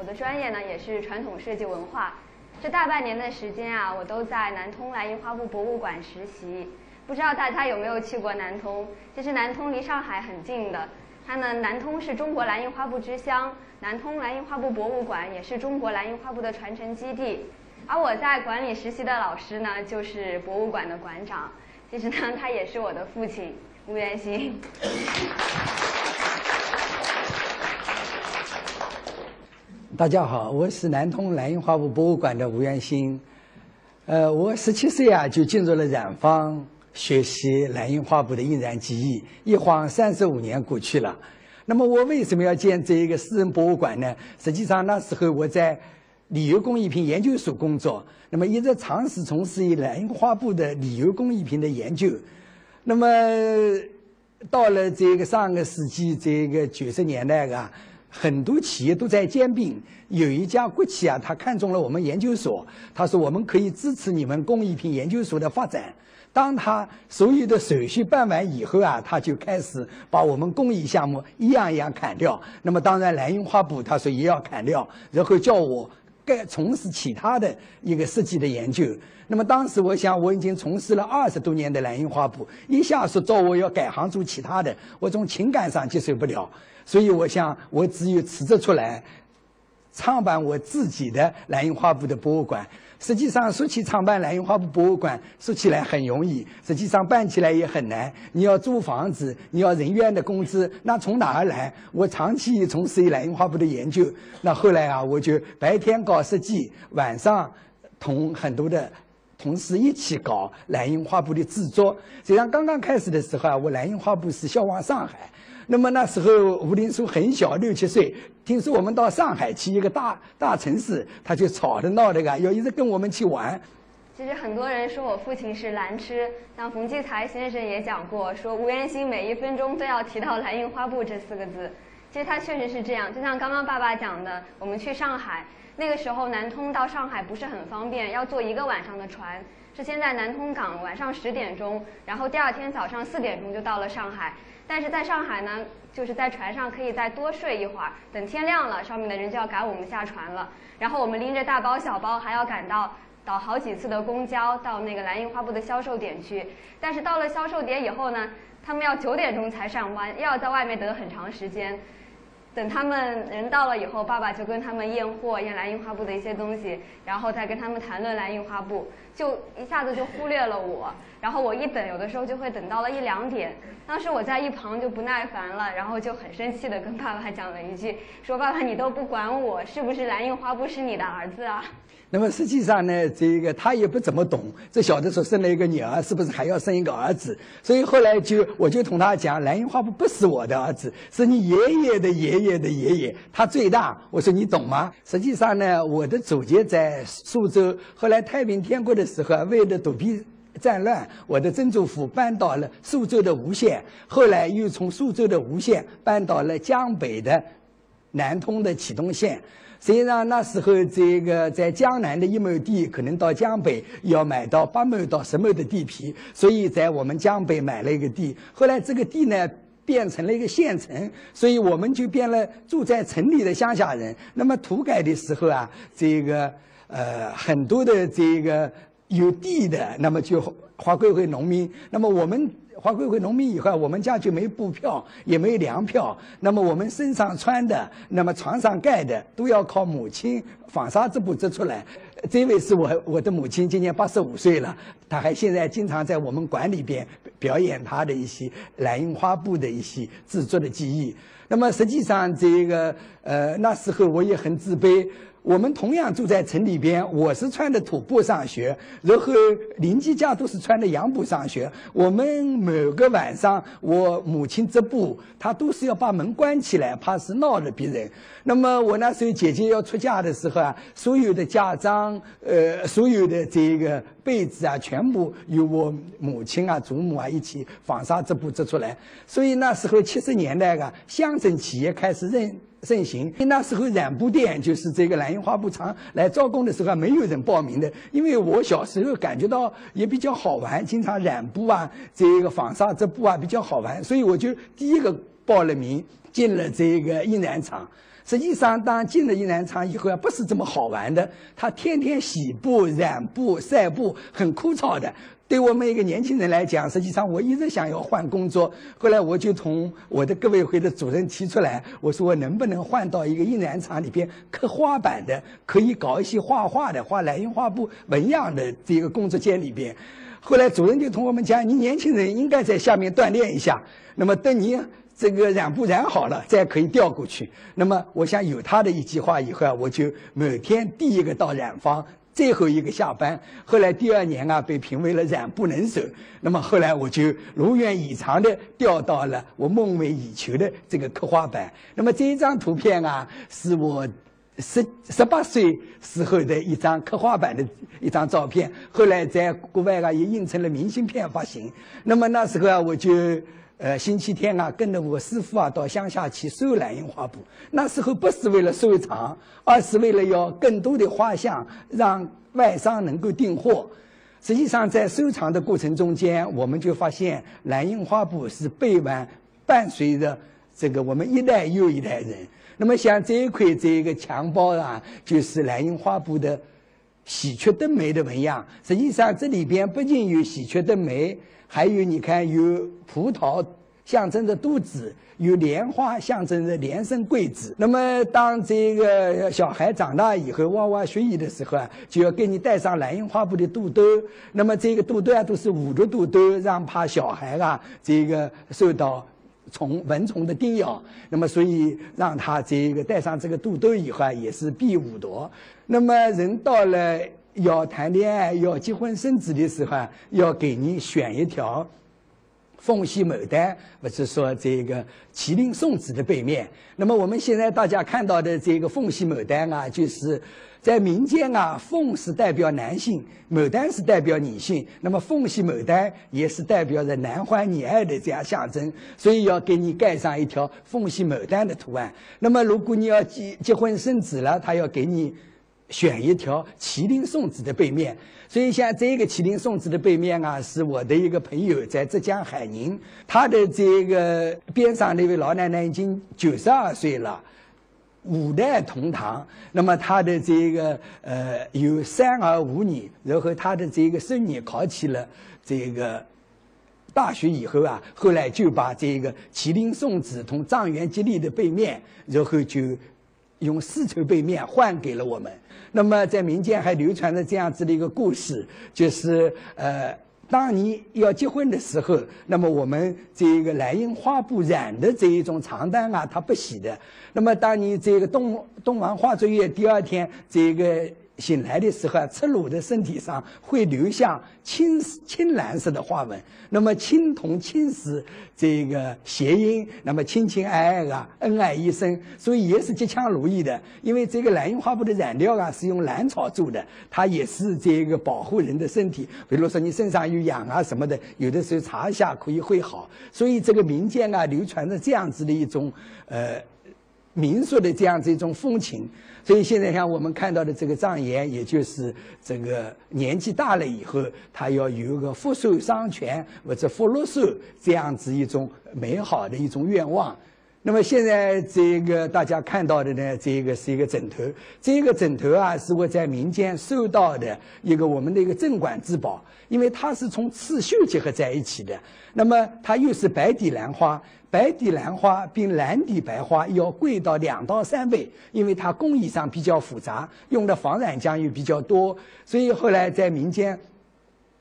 我的专业呢也是传统设计文化。这大半年的时间啊，我都在南通蓝印花布博物馆实习。不知道大家有没有去过南通？其实南通离上海很近的。它呢，南通是中国蓝印花布之乡，南通蓝印花布博物馆也是中国蓝印花布的传承基地。而我在馆里实习的老师呢，就是博物馆的馆长。其实呢，他也是我的父亲吴元兴。大家好，我是南通蓝印花布博物馆的吴元兴。呃，我十七岁啊就进入了染坊学习蓝印花布的印染技艺，一晃三十五年过去了。那么我为什么要建这一个私人博物馆呢？实际上那时候我在旅游工艺品研究所工作，那么一直尝试从事于蓝印花布的旅游工艺品的研究。那么到了这个上个世纪这个九十年代啊。很多企业都在兼并，有一家国企啊，他看中了我们研究所，他说我们可以支持你们工艺品研究所的发展。当他所有的手续办完以后啊，他就开始把我们工艺项目一样一样砍掉。那么当然蓝印花布他说也要砍掉，然后叫我该从事其他的一个设计的研究。那么当时我想我已经从事了二十多年的蓝印花布，一下说叫我要改行做其他的，我从情感上接受不了。所以我想，我只有辞职出来，创办我自己的蓝印花布的博物馆。实际上，说起创办蓝印花布博物馆，说起来很容易，实际上办起来也很难。你要租房子，你要人员的工资，那从哪儿来？我长期从事蓝印花布的研究，那后来啊，我就白天搞设计，晚上同很多的同事一起搞蓝印花布的制作。实际上，刚刚开始的时候啊，我蓝印花布是销往上海。那么那时候吴林书很小，六七岁，听说我们到上海去一个大大城市，他就吵着闹着个，要一直跟我们去玩。其实很多人说我父亲是蓝痴，像冯骥才先生也讲过，说吴元兴每一分钟都要提到蓝印花布这四个字。其实他确实是这样，就像刚刚爸爸讲的，我们去上海那个时候，南通到上海不是很方便，要坐一个晚上的船，是先在南通港晚上十点钟，然后第二天早上四点钟就到了上海。但是在上海呢，就是在船上可以再多睡一会儿，等天亮了，上面的人就要赶我们下船了。然后我们拎着大包小包，还要赶到倒好几次的公交到那个蓝印花布的销售点去。但是到了销售点以后呢，他们要九点钟才上班，又要在外面等很长时间。等他们人到了以后，爸爸就跟他们验货，验蓝印花布的一些东西，然后再跟他们谈论蓝印花布，就一下子就忽略了我。然后我一等，有的时候就会等到了一两点。当时我在一旁就不耐烦了，然后就很生气的跟爸爸讲了一句：“说爸爸，你都不管我，是不是蓝印花布是你的儿子啊？”那么实际上呢，这个他也不怎么懂，这小的时候生了一个女儿，是不是还要生一个儿子？所以后来就我就同他讲，蓝印花布不是我的儿子，是你爷爷的爷爷的爷爷，他最大。我说你懂吗？实际上呢，我的祖籍在苏州，后来太平天国的时候，为了躲避战乱，我的曾祖父搬到了苏州的吴县，后来又从苏州的吴县搬到了江北的南通的启东县。实际上那时候，这个在江南的一亩地，可能到江北要买到八亩到十亩的地皮，所以在我们江北买了一个地。后来这个地呢变成了一个县城，所以我们就变了住在城里的乡下人。那么土改的时候啊，这个呃很多的这个有地的，那么就划归为农民。那么我们。划归为农民以后，我们家就没布票，也没粮票。那么我们身上穿的，那么床上盖的，都要靠母亲纺纱织布织出来。这位是我我的母亲，今年八十五岁了，她还现在经常在我们馆里边表演她的一些蓝印花布的一些制作的技艺。那么实际上，这个呃那时候我也很自卑。我们同样住在城里边，我是穿的土布上学，然后邻居家都是穿的洋布上学。我们每个晚上，我母亲织布，她都是要把门关起来，怕是闹了别人。那么我那时候姐姐要出嫁的时候啊，所有的嫁妆，呃，所有的这个被子啊，全部由我母亲啊、祖母啊一起纺纱织布织出来。所以那时候七十年代啊，乡镇企业开始认。盛行，那时候染布店就是这个蓝印花布厂来招工的时候没有人报名的。因为我小时候感觉到也比较好玩，经常染布啊，这个纺纱织布啊比较好玩，所以我就第一个报了名，进了这个印染厂。实际上，当进了印染厂以后啊，不是这么好玩的。他天天洗布、染布、晒布，很枯燥的。对我们一个年轻人来讲，实际上我一直想要换工作。后来我就同我的革委会的主任提出来，我说我能不能换到一个印染厂里边刻花板的，可以搞一些画画的、画蓝印花布纹样的这个工作间里边。后来主任就同我们讲，你年轻人应该在下面锻炼一下。那么等你。这个染布染好了，再可以调过去。那么，我想有他的一句话以后啊，我就每天第一个到染坊，最后一个下班。后来第二年啊，被评为了染布能手。那么后来我就如愿以偿的调到了我梦寐以求的这个刻画板。那么这一张图片啊，是我十十八岁时候的一张刻画板的一张照片。后来在国外啊，也印成了明信片发行。那么那时候啊，我就。呃，星期天啊，跟着我师傅啊到乡下去收蓝印花布。那时候不是为了收藏，而是为了要更多的画像，让外商能够订货。实际上，在收藏的过程中间，我们就发现蓝印花布是背完伴随着这个我们一代又一代人。那么，像这一块这一个墙包啊，就是蓝印花布的喜鹊登梅的纹样。实际上，这里边不仅有喜鹊登梅。还有，你看有葡萄象征着肚子，有莲花象征着连生贵子。那么，当这个小孩长大以后，娃娃学艺的时候啊，就要给你带上蓝印花布的肚兜。那么，这个肚兜啊，都是捂着肚兜，让怕小孩啊，这个受到虫蚊虫的叮咬。那么，所以让他这个带上这个肚兜以后啊，也是避五毒。那么，人到了。要谈恋爱、要结婚生子的时候，要给你选一条凤系牡丹，或者说这个麒麟送子的背面。那么我们现在大家看到的这个凤系牡丹啊，就是在民间啊，凤是代表男性，牡丹是代表女性。那么凤系牡丹也是代表着男欢女爱的这样象征，所以要给你盖上一条凤系牡丹的图案。那么如果你要结结婚生子了，他要给你。选一条麒麟送子的背面，所以像这个麒麟送子的背面啊，是我的一个朋友在浙江海宁，他的这个边上那位老奶奶已经九十二岁了，五代同堂。那么他的这个呃有三儿五女，然后他的这个孙女考起了这个大学以后啊，后来就把这个麒麟送子同状元吉利的背面，然后就用丝绸背面换给了我们。那么，在民间还流传着这样子的一个故事，就是呃，当你要结婚的时候，那么我们这一个蓝印花布染的这一种床单啊，它不洗的。那么，当你这个动动完化作业，第二天这个。醒来的时候啊，赤裸的身体上会留下青青蓝色的花纹。那么青铜青石这个谐音，那么亲亲爱爱啊，恩爱一生，所以也是吉祥如意的。因为这个蓝印花布的染料啊是用蓝草做的，它也是这个保护人的身体。比如说你身上有痒啊什么的，有的时候擦一下可以会好。所以这个民间啊流传着这样子的一种呃民俗的这样子一种风情。所以现在像我们看到的这个藏言，也就是这个年纪大了以后，他要有一个福寿双全或者福禄寿这样子一种美好的一种愿望。那么现在这个大家看到的呢，这个是一个枕头。这个枕头啊，是我在民间收到的一个我们的一个镇馆之宝，因为它是从刺绣结合在一起的。那么它又是白底兰花。白底兰花比蓝底白花要贵到两到三倍，因为它工艺上比较复杂，用的防染浆又比较多，所以后来在民间，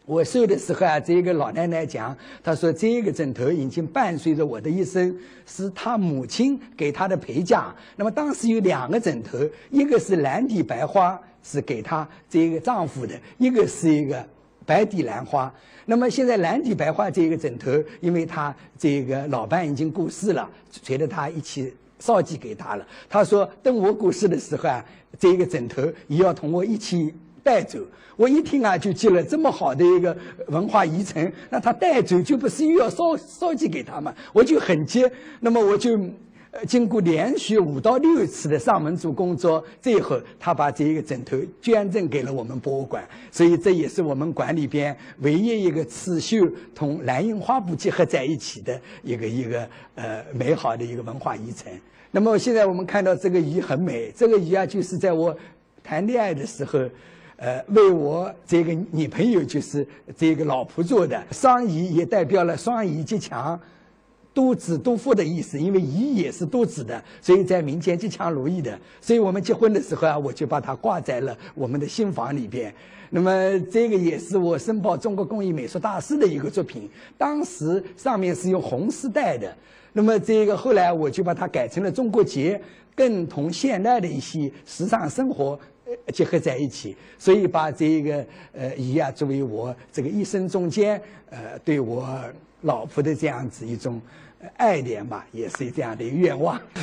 我瘦的时候啊，这一个老奶奶讲，她说这个枕头已经伴随着我的一生，是她母亲给她的陪嫁。那么当时有两个枕头，一个是蓝底白花，是给她这个丈夫的，一个是一个。白底蓝花，那么现在蓝底白花这个枕头，因为她这个老伴已经过世了，随着她一起烧寄给他了。他说等我过世的时候啊，这个枕头也要同我一起带走。我一听啊，就接了这么好的一个文化遗存，那他带走就不是又要烧烧寄给他吗？我就很急，那么我就呃，经过连续五到六次的上门做工作，最后他把这一个枕头捐赠给了我们博物馆。所以这也是我们馆里边唯一一个刺绣同蓝印花布结合在一起的一个一个呃美好的一个文化遗产。那么现在我们看到这个鱼很美，这个鱼啊就是在我谈恋爱的时候，呃，为我这个女朋友就是这个老婆做的。双鱼也代表了双鱼极强。多子多福的意思，因为乙也是多子的，所以在民间吉祥如意的。所以我们结婚的时候啊，我就把它挂在了我们的新房里边。那么这个也是我申报中国工艺美术大师的一个作品，当时上面是用红丝带的。那么这个后来我就把它改成了中国结，更同现代的一些时尚生活 结合在一起。所以把这个呃姨啊作为我这个一生中间呃对我。老婆的这样子一种爱恋吧，也是这样的愿望。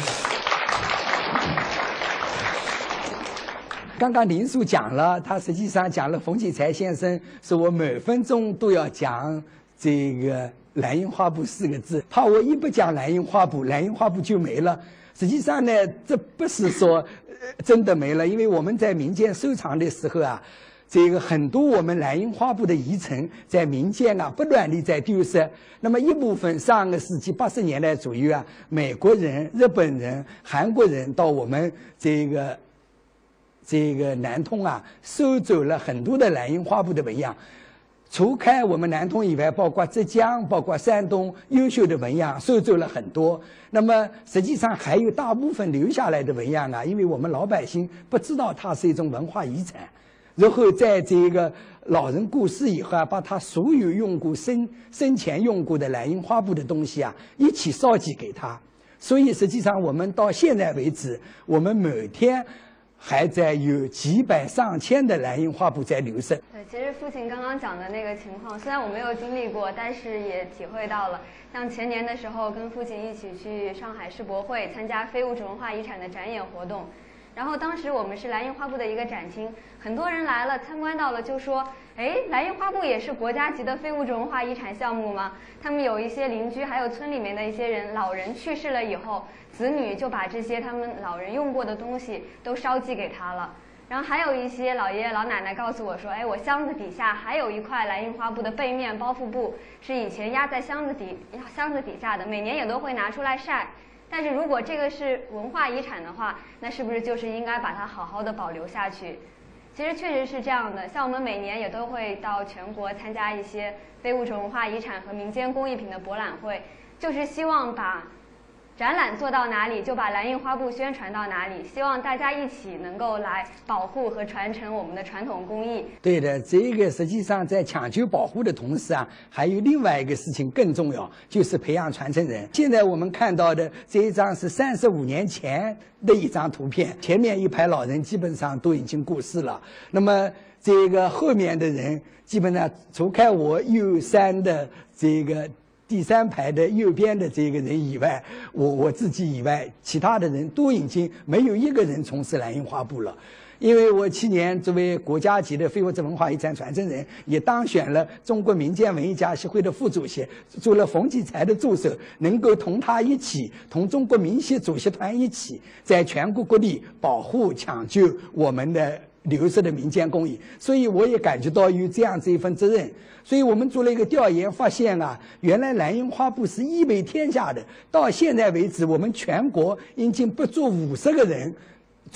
刚刚林叔讲了，他实际上讲了冯骥才先生说我每分钟都要讲这个蓝印花布四个字，怕我一不讲蓝印花布，蓝印花布就没了。实际上呢，这不是说真的没了，因为我们在民间收藏的时候啊。这个很多我们蓝印花布的遗存在民间啊不断地在丢失。那么一部分上个世纪八十年代左右啊，美国人、日本人、韩国人到我们这个这个南通啊，收走了很多的蓝印花布的纹样。除开我们南通以外，包括浙江、包括山东优秀的纹样收走了很多。那么实际上还有大部分留下来的纹样啊，因为我们老百姓不知道它是一种文化遗产。然后在这个老人过世以后啊，把他所有用过生生前用过的蓝印花布的东西啊，一起烧寄给他。所以实际上我们到现在为止，我们每天还在有几百上千的蓝印花布在流失。对，其实父亲刚刚讲的那个情况，虽然我没有经历过，但是也体会到了。像前年的时候，跟父亲一起去上海世博会参加非物质文化遗产的展演活动。然后当时我们是蓝印花布的一个展厅，很多人来了参观到了，就说：“哎，蓝印花布也是国家级的非物质文化遗产项目吗？”他们有一些邻居，还有村里面的一些人，老人去世了以后，子女就把这些他们老人用过的东西都烧寄给他了。然后还有一些老爷爷老奶奶告诉我说：“哎，我箱子底下还有一块蓝印花布的背面包覆布，是以前压在箱子底箱子底下的，每年也都会拿出来晒。”但是如果这个是文化遗产的话，那是不是就是应该把它好好的保留下去？其实确实是这样的，像我们每年也都会到全国参加一些非物质文化遗产和民间工艺品的博览会，就是希望把。展览做到哪里，就把蓝印花布宣传到哪里。希望大家一起能够来保护和传承我们的传统工艺。对的，这个实际上在抢救保护的同时啊，还有另外一个事情更重要，就是培养传承人。现在我们看到的这一张是三十五年前的一张图片，前面一排老人基本上都已经过世了。那么这个后面的人，基本上除开我右三的这个。第三排的右边的这个人以外，我我自己以外，其他的人都已经没有一个人从事蓝印花布了。因为我去年作为国家级的非物质文化遗产传承人，也当选了中国民间文艺家协会的副主席，做了冯骥才的助手，能够同他一起，同中国民协主席团一起，在全国各地保护抢救我们的。流失的民间工艺，所以我也感觉到有这样子一份责任。所以我们做了一个调研，发现啊，原来蓝印花布是一为天下的。到现在为止，我们全国已经不足五十个人。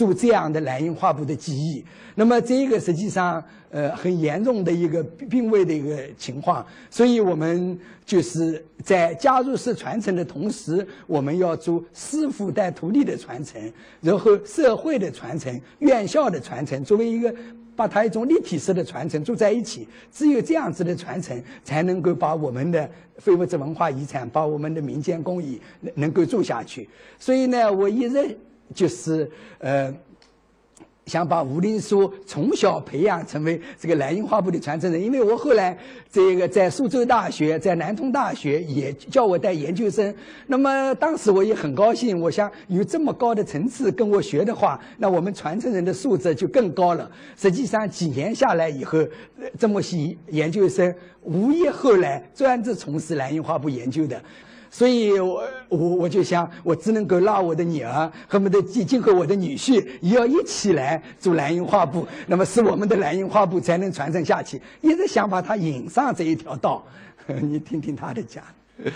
做这样的蓝印花布的技艺，那么这个实际上呃很严重的一个病危的一个情况，所以我们就是在加入式传承的同时，我们要做师傅带徒弟的传承，然后社会的传承、院校的传承，作为一个把它一种立体式的传承做在一起，只有这样子的传承，才能够把我们的非物质文化遗产、把我们的民间工艺能能够做下去。所以呢，我一直。就是呃，想把吴林书从小培养成为这个蓝印花布的传承人。因为我后来这个在苏州大学、在南通大学也叫我带研究生，那么当时我也很高兴。我想有这么高的层次跟我学的话，那我们传承人的素质就更高了。实际上几年下来以后，这么些研究生无一后来专职从事蓝印花布研究的。所以我我我就想，我只能够拉我的女儿，恨不得今今后我的女婿也要一起来做蓝印花布，那么使我们的蓝印花布才能传承下去。一直想把他引上这一条道，你听听他的讲。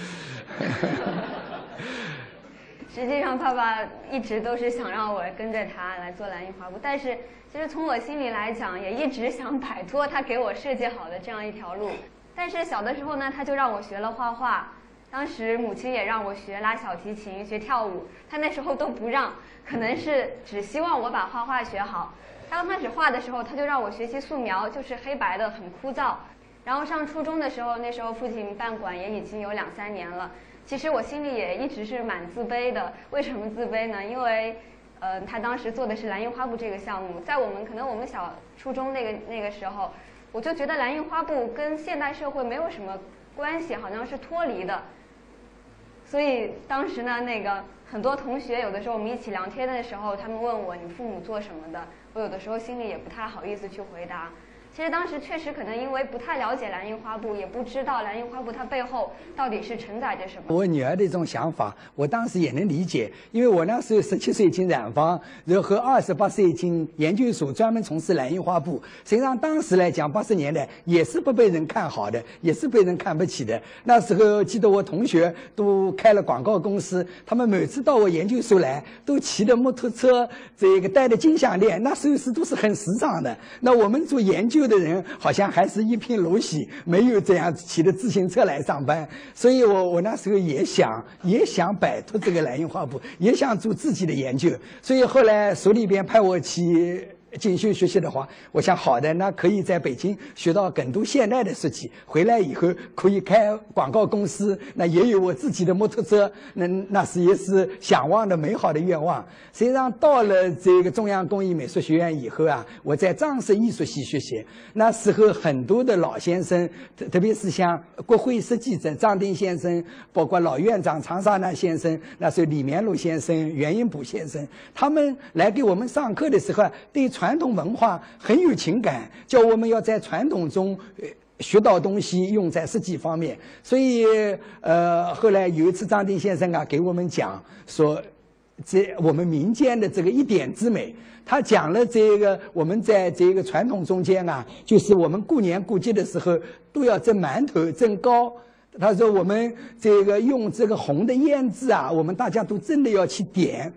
实际上，爸爸一直都是想让我跟着他来做蓝印花布，但是其实从我心里来讲，也一直想摆脱他给我设计好的这样一条路。但是小的时候呢，他就让我学了画画，当时母亲也让我学拉小提琴、学跳舞，她那时候都不让，可能是只希望我把画画学好。他刚开始画的时候，他就让我学习素描，就是黑白的，很枯燥。然后上初中的时候，那时候父亲办馆也已经有两三年了。其实我心里也一直是蛮自卑的。为什么自卑呢？因为，呃，他当时做的是蓝印花布这个项目，在我们可能我们小初中那个那个时候，我就觉得蓝印花布跟现代社会没有什么关系，好像是脱离的。所以当时呢，那个很多同学有的时候我们一起聊天的时候，他们问我你父母做什么的，我有的时候心里也不太好意思去回答。其实当时确实可能因为不太了解蓝印花布，也不知道蓝印花布它背后到底是承载着什么。我女儿的这种想法，我当时也能理解，因为我那时候十七岁进染坊，然后二十八岁进研究所，专门从事蓝印花布。实际上当时来讲，八十年代也是不被人看好的，也是被人看不起的。那时候记得我同学都开了广告公司，他们每次到我研究所来，都骑着摩托车，这个戴着金项链，那时候是都是很时尚的。那我们做研究。的人好像还是一贫如洗，没有这样骑着自行车来上班，所以我我那时候也想也想摆脱这个蓝印画布，也想做自己的研究，所以后来所里边派我骑。进修学习的话，我想好的，那可以在北京学到更多现代的设计，回来以后可以开广告公司，那也有我自己的摩托车，那那是也是向往的美好的愿望。实际上到了这个中央工艺美术学院以后啊，我在装饰艺术系学习，那时候很多的老先生，特特别是像国徽设计者张丁先生，包括老院长长沙那先生，那时候李绵禄先生、袁英甫先生，他们来给我们上课的时候，对传传统文化很有情感，叫我们要在传统中学到东西，用在实际方面。所以，呃，后来有一次张丁先生啊给我们讲说，这我们民间的这个一点之美，他讲了这个我们在这个传统中间啊，就是我们过年过节的时候都要蒸馒头、蒸糕。他说我们这个用这个红的胭脂啊，我们大家都真的要去点。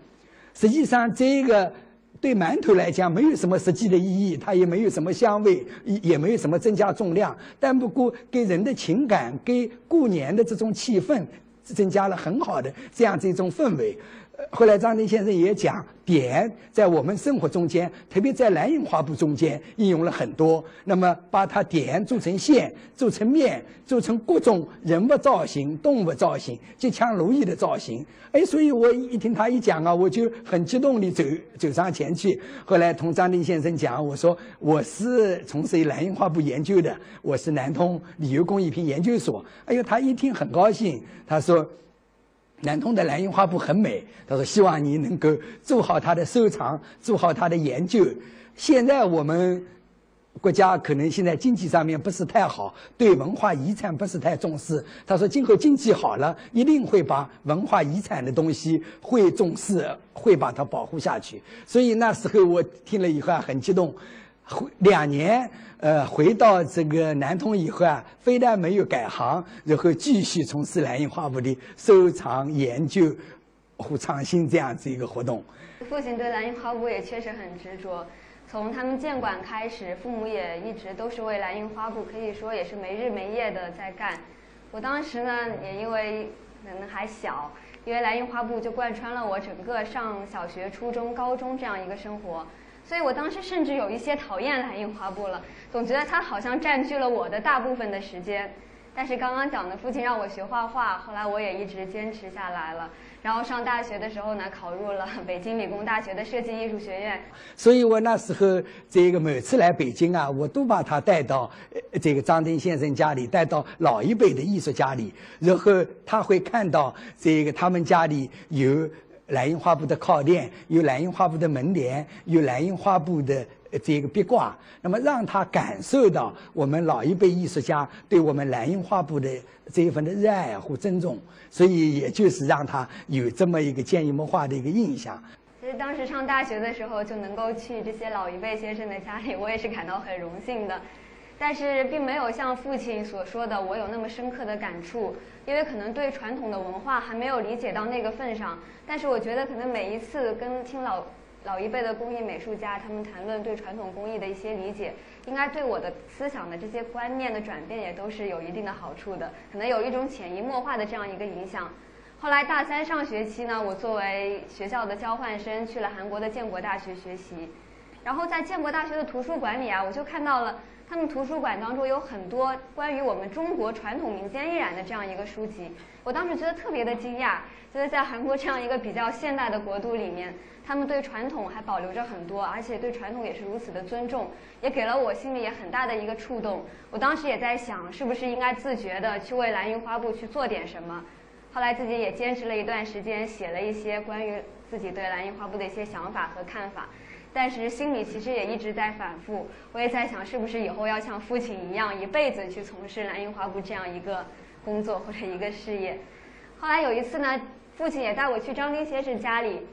实际上这个。对馒头来讲，没有什么实际的意义，它也没有什么香味，也也没有什么增加重量。但不过给人的情感，给过年的这种气氛，增加了很好的这样子一种氛围。后来张丁先生也讲，点在我们生活中间，特别在蓝印花布中间应用了很多。那么把它点做成线，做成面，做成各种人物造型、动物造型、吉祥如意的造型。哎，所以我一听他一讲啊，我就很激动地走走上前去。后来同张丁先生讲，我说我是从事蓝印花布研究的，我是南通旅游工艺品研究所。哎呦，他一听很高兴，他说。南通的蓝印花布很美，他说希望你能够做好它的收藏，做好它的研究。现在我们国家可能现在经济上面不是太好，对文化遗产不是太重视。他说今后经济好了，一定会把文化遗产的东西会重视，会把它保护下去。所以那时候我听了以后，很激动。回两年，呃，回到这个南通以后啊，非但没有改行，然后继续从事蓝印花布的收藏、研究和创新这样子一个活动。父亲对蓝印花布也确实很执着，从他们建馆开始，父母也一直都是为蓝印花布，可以说也是没日没夜的在干。我当时呢，也因为可能还小，因为蓝印花布就贯穿了我整个上小学、初中、高中这样一个生活。所以我当时甚至有一些讨厌蓝印花布了，总觉得它好像占据了我的大部分的时间。但是刚刚讲的，父亲让我学画画，后来我也一直坚持下来了。然后上大学的时候呢，考入了北京理工大学的设计艺术学院。所以我那时候这个每次来北京啊，我都把他带到这个张丁先生家里，带到老一辈的艺术家里，然后他会看到这个他们家里有。蓝印花布的靠垫，有蓝印花布的门帘，有蓝印花布的这个壁挂，那么让他感受到我们老一辈艺术家对我们蓝印花布的这一份的热爱和尊重，所以也就是让他有这么一个潜移默化的一个印象。其实当时上大学的时候就能够去这些老一辈先生的家里，我也是感到很荣幸的。但是并没有像父亲所说的我有那么深刻的感触，因为可能对传统的文化还没有理解到那个份上。但是我觉得可能每一次跟听老老一辈的工艺美术家他们谈论对传统工艺的一些理解，应该对我的思想的这些观念的转变也都是有一定的好处的，可能有一种潜移默化的这样一个影响。后来大三上学期呢，我作为学校的交换生去了韩国的建国大学学习，然后在建国大学的图书馆里啊，我就看到了。他们图书馆当中有很多关于我们中国传统民间艺染的这样一个书籍，我当时觉得特别的惊讶，觉得在韩国这样一个比较现代的国度里面，他们对传统还保留着很多，而且对传统也是如此的尊重，也给了我心里也很大的一个触动。我当时也在想，是不是应该自觉的去为蓝印花布去做点什么。后来自己也坚持了一段时间，写了一些关于自己对蓝印花布的一些想法和看法。但是心里其实也一直在反复，我也在想，是不是以后要像父亲一样，一辈子去从事蓝印花布这样一个工作或者一个事业。后来有一次呢，父亲也带我去张丁先生家里，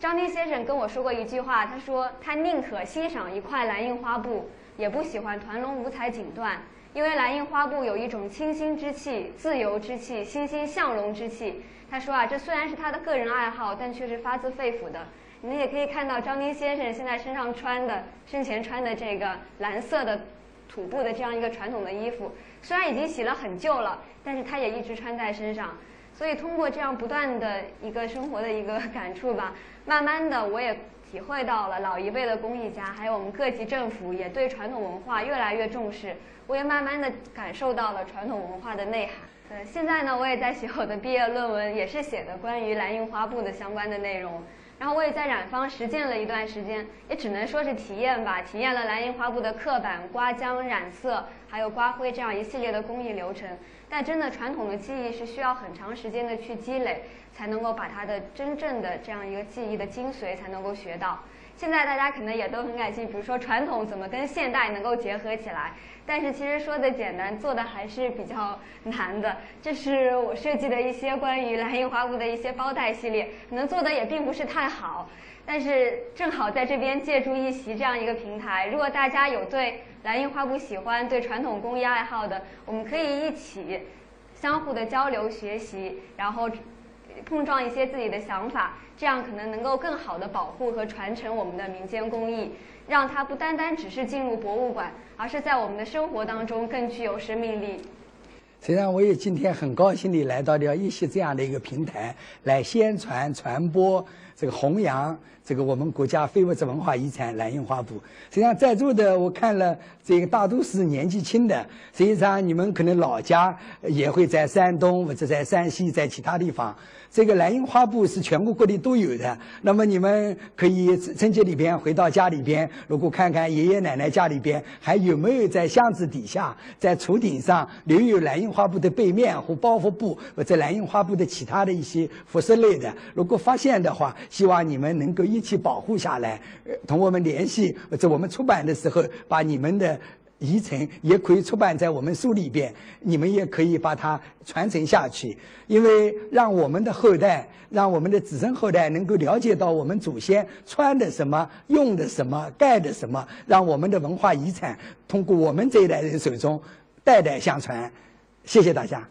张丁先生跟我说过一句话，他说他宁可欣赏一块蓝印花布，也不喜欢团龙五彩锦缎，因为蓝印花布有一种清新之气、自由之气、欣欣向荣之气。他说啊，这虽然是他的个人爱好，但却是发自肺腑的。你们也可以看到张丁先生现在身上穿的、生前穿的这个蓝色的土布的这样一个传统的衣服，虽然已经洗了很旧了，但是他也一直穿在身上。所以通过这样不断的一个生活的一个感触吧，慢慢的我也体会到了老一辈的工艺家，还有我们各级政府也对传统文化越来越重视。我也慢慢的感受到了传统文化的内涵。呃，现在呢，我也在写我的毕业论文，也是写的关于蓝印花布的相关的内容。然后我也在染坊实践了一段时间，也只能说是体验吧。体验了蓝印花布的刻板、刮浆、染色，还有刮灰这样一系列的工艺流程。但真的传统的技艺是需要很长时间的去积累，才能够把它的真正的这样一个技艺的精髓才能够学到。现在大家可能也都很感兴趣，比如说传统怎么跟现代能够结合起来。但是其实说的简单，做的还是比较难的。这是我设计的一些关于蓝印花布的一些包袋系列，可能做的也并不是太好。但是正好在这边借助一席这样一个平台，如果大家有对蓝印花布喜欢、对传统工艺爱好的，我们可以一起相互的交流学习，然后碰撞一些自己的想法，这样可能能够更好的保护和传承我们的民间工艺。让它不单单只是进入博物馆，而是在我们的生活当中更具有生命力。虽然，我也今天很高兴地来到了一些这样的一个平台，来宣传、传播、这个弘扬这个我们国家非物质文化遗产蓝印花布。实际上，在座的我看了，这个大都是年纪轻的。实际上，你们可能老家也会在山东或者在山西，在其他地方。这个蓝印花布是全国各地都有的，那么你们可以春节里边回到家里边，如果看看爷爷奶奶家里边还有没有在箱子底下、在橱顶上留有蓝印花布的背面或包袱布，或者蓝印花布的其他的一些服饰类的，如果发现的话，希望你们能够一起保护下来，同我们联系，或者我们出版的时候把你们的。遗存也可以出版在我们书里边，你们也可以把它传承下去，因为让我们的后代，让我们的子孙后代能够了解到我们祖先穿的什么、用的什么、盖的什么，让我们的文化遗产通过我们这一代人手中代代相传。谢谢大家。